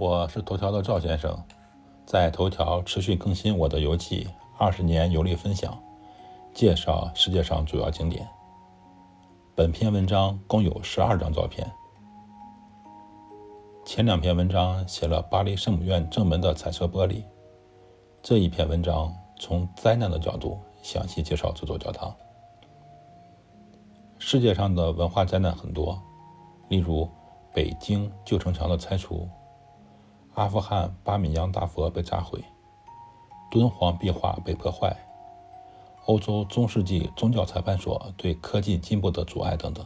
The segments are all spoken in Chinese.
我是头条的赵先生，在头条持续更新我的游记，二十年游历分享，介绍世界上主要景点。本篇文章共有十二张照片。前两篇文章写了巴黎圣母院正门的彩色玻璃，这一篇文章从灾难的角度详细介绍这座教堂。世界上的文化灾难很多，例如北京旧城墙的拆除。阿富汗巴米扬大佛被炸毁，敦煌壁画被破坏，欧洲中世纪宗教裁判所对科技进步的阻碍等等。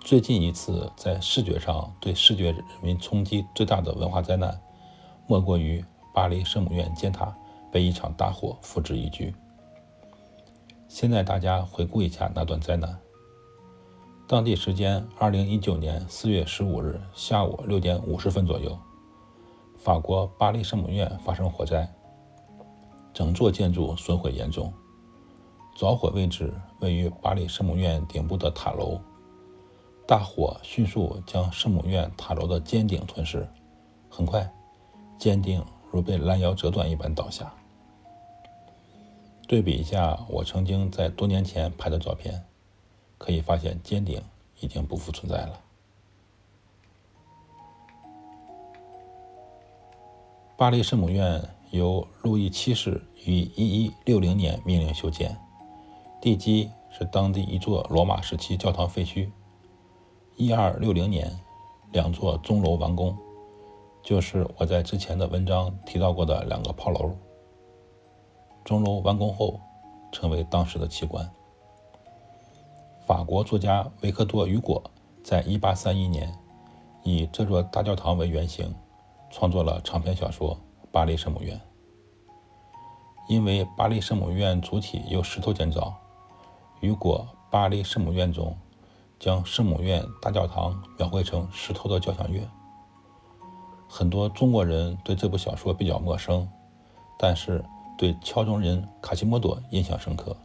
最近一次在视觉上对视觉人民冲击最大的文化灾难，莫过于巴黎圣母院尖塔被一场大火付之一炬。现在大家回顾一下那段灾难。当地时间二零一九年四月十五日下午六点五十分左右。法国巴黎圣母院发生火灾，整座建筑损毁严重。着火位置位于巴黎圣母院顶部的塔楼，大火迅速将圣母院塔楼的尖顶吞噬，很快，尖顶如被拦腰折断一般倒下。对比一下我曾经在多年前拍的照片，可以发现尖顶已经不复存在了。巴黎圣母院由路易七世于一一六零年命令修建，地基是当地一座罗马时期教堂废墟。一二六零年，两座钟楼完工，就是我在之前的文章提到过的两个炮楼。钟楼完工后，成为当时的奇观。法国作家维克多·雨果在一八三一年以这座大教堂为原型。创作了长篇小说《巴黎圣母院》。因为巴黎圣母院主体由石头建造，雨果《巴黎圣母院》中将圣母院大教堂描绘成石头的交响乐。很多中国人对这部小说比较陌生，但是对敲钟人卡西莫多印象深刻。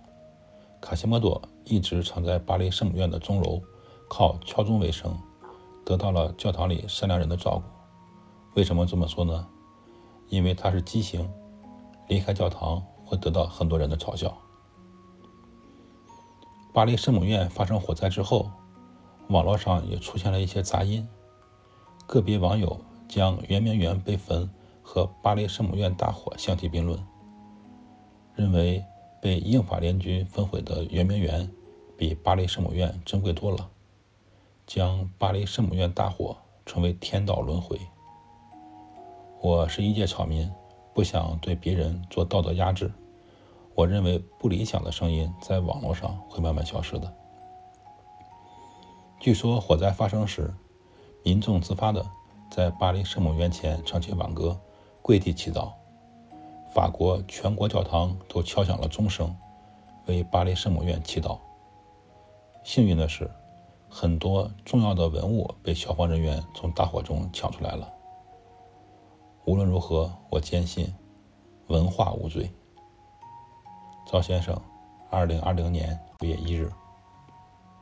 卡西莫多一直藏在巴黎圣母院的钟楼，靠敲钟为生，得到了教堂里善良人的照顾。为什么这么说呢？因为他是畸形，离开教堂会得到很多人的嘲笑。巴黎圣母院发生火灾之后，网络上也出现了一些杂音，个别网友将圆明园被焚和巴黎圣母院大火相提并论，认为被英法联军焚毁的圆明园比巴黎圣母院珍贵多了，将巴黎圣母院大火称为天道轮回。我是一介草民，不想对别人做道德压制。我认为不理想的声音在网络上会慢慢消失的。据说火灾发生时，民众自发的在巴黎圣母院前唱起挽歌，跪地祈祷。法国全国教堂都敲响了钟声，为巴黎圣母院祈祷。幸运的是，很多重要的文物被消防人员从大火中抢出来了。无论如何，我坚信文化无罪。赵先生，二零二零年五月一日。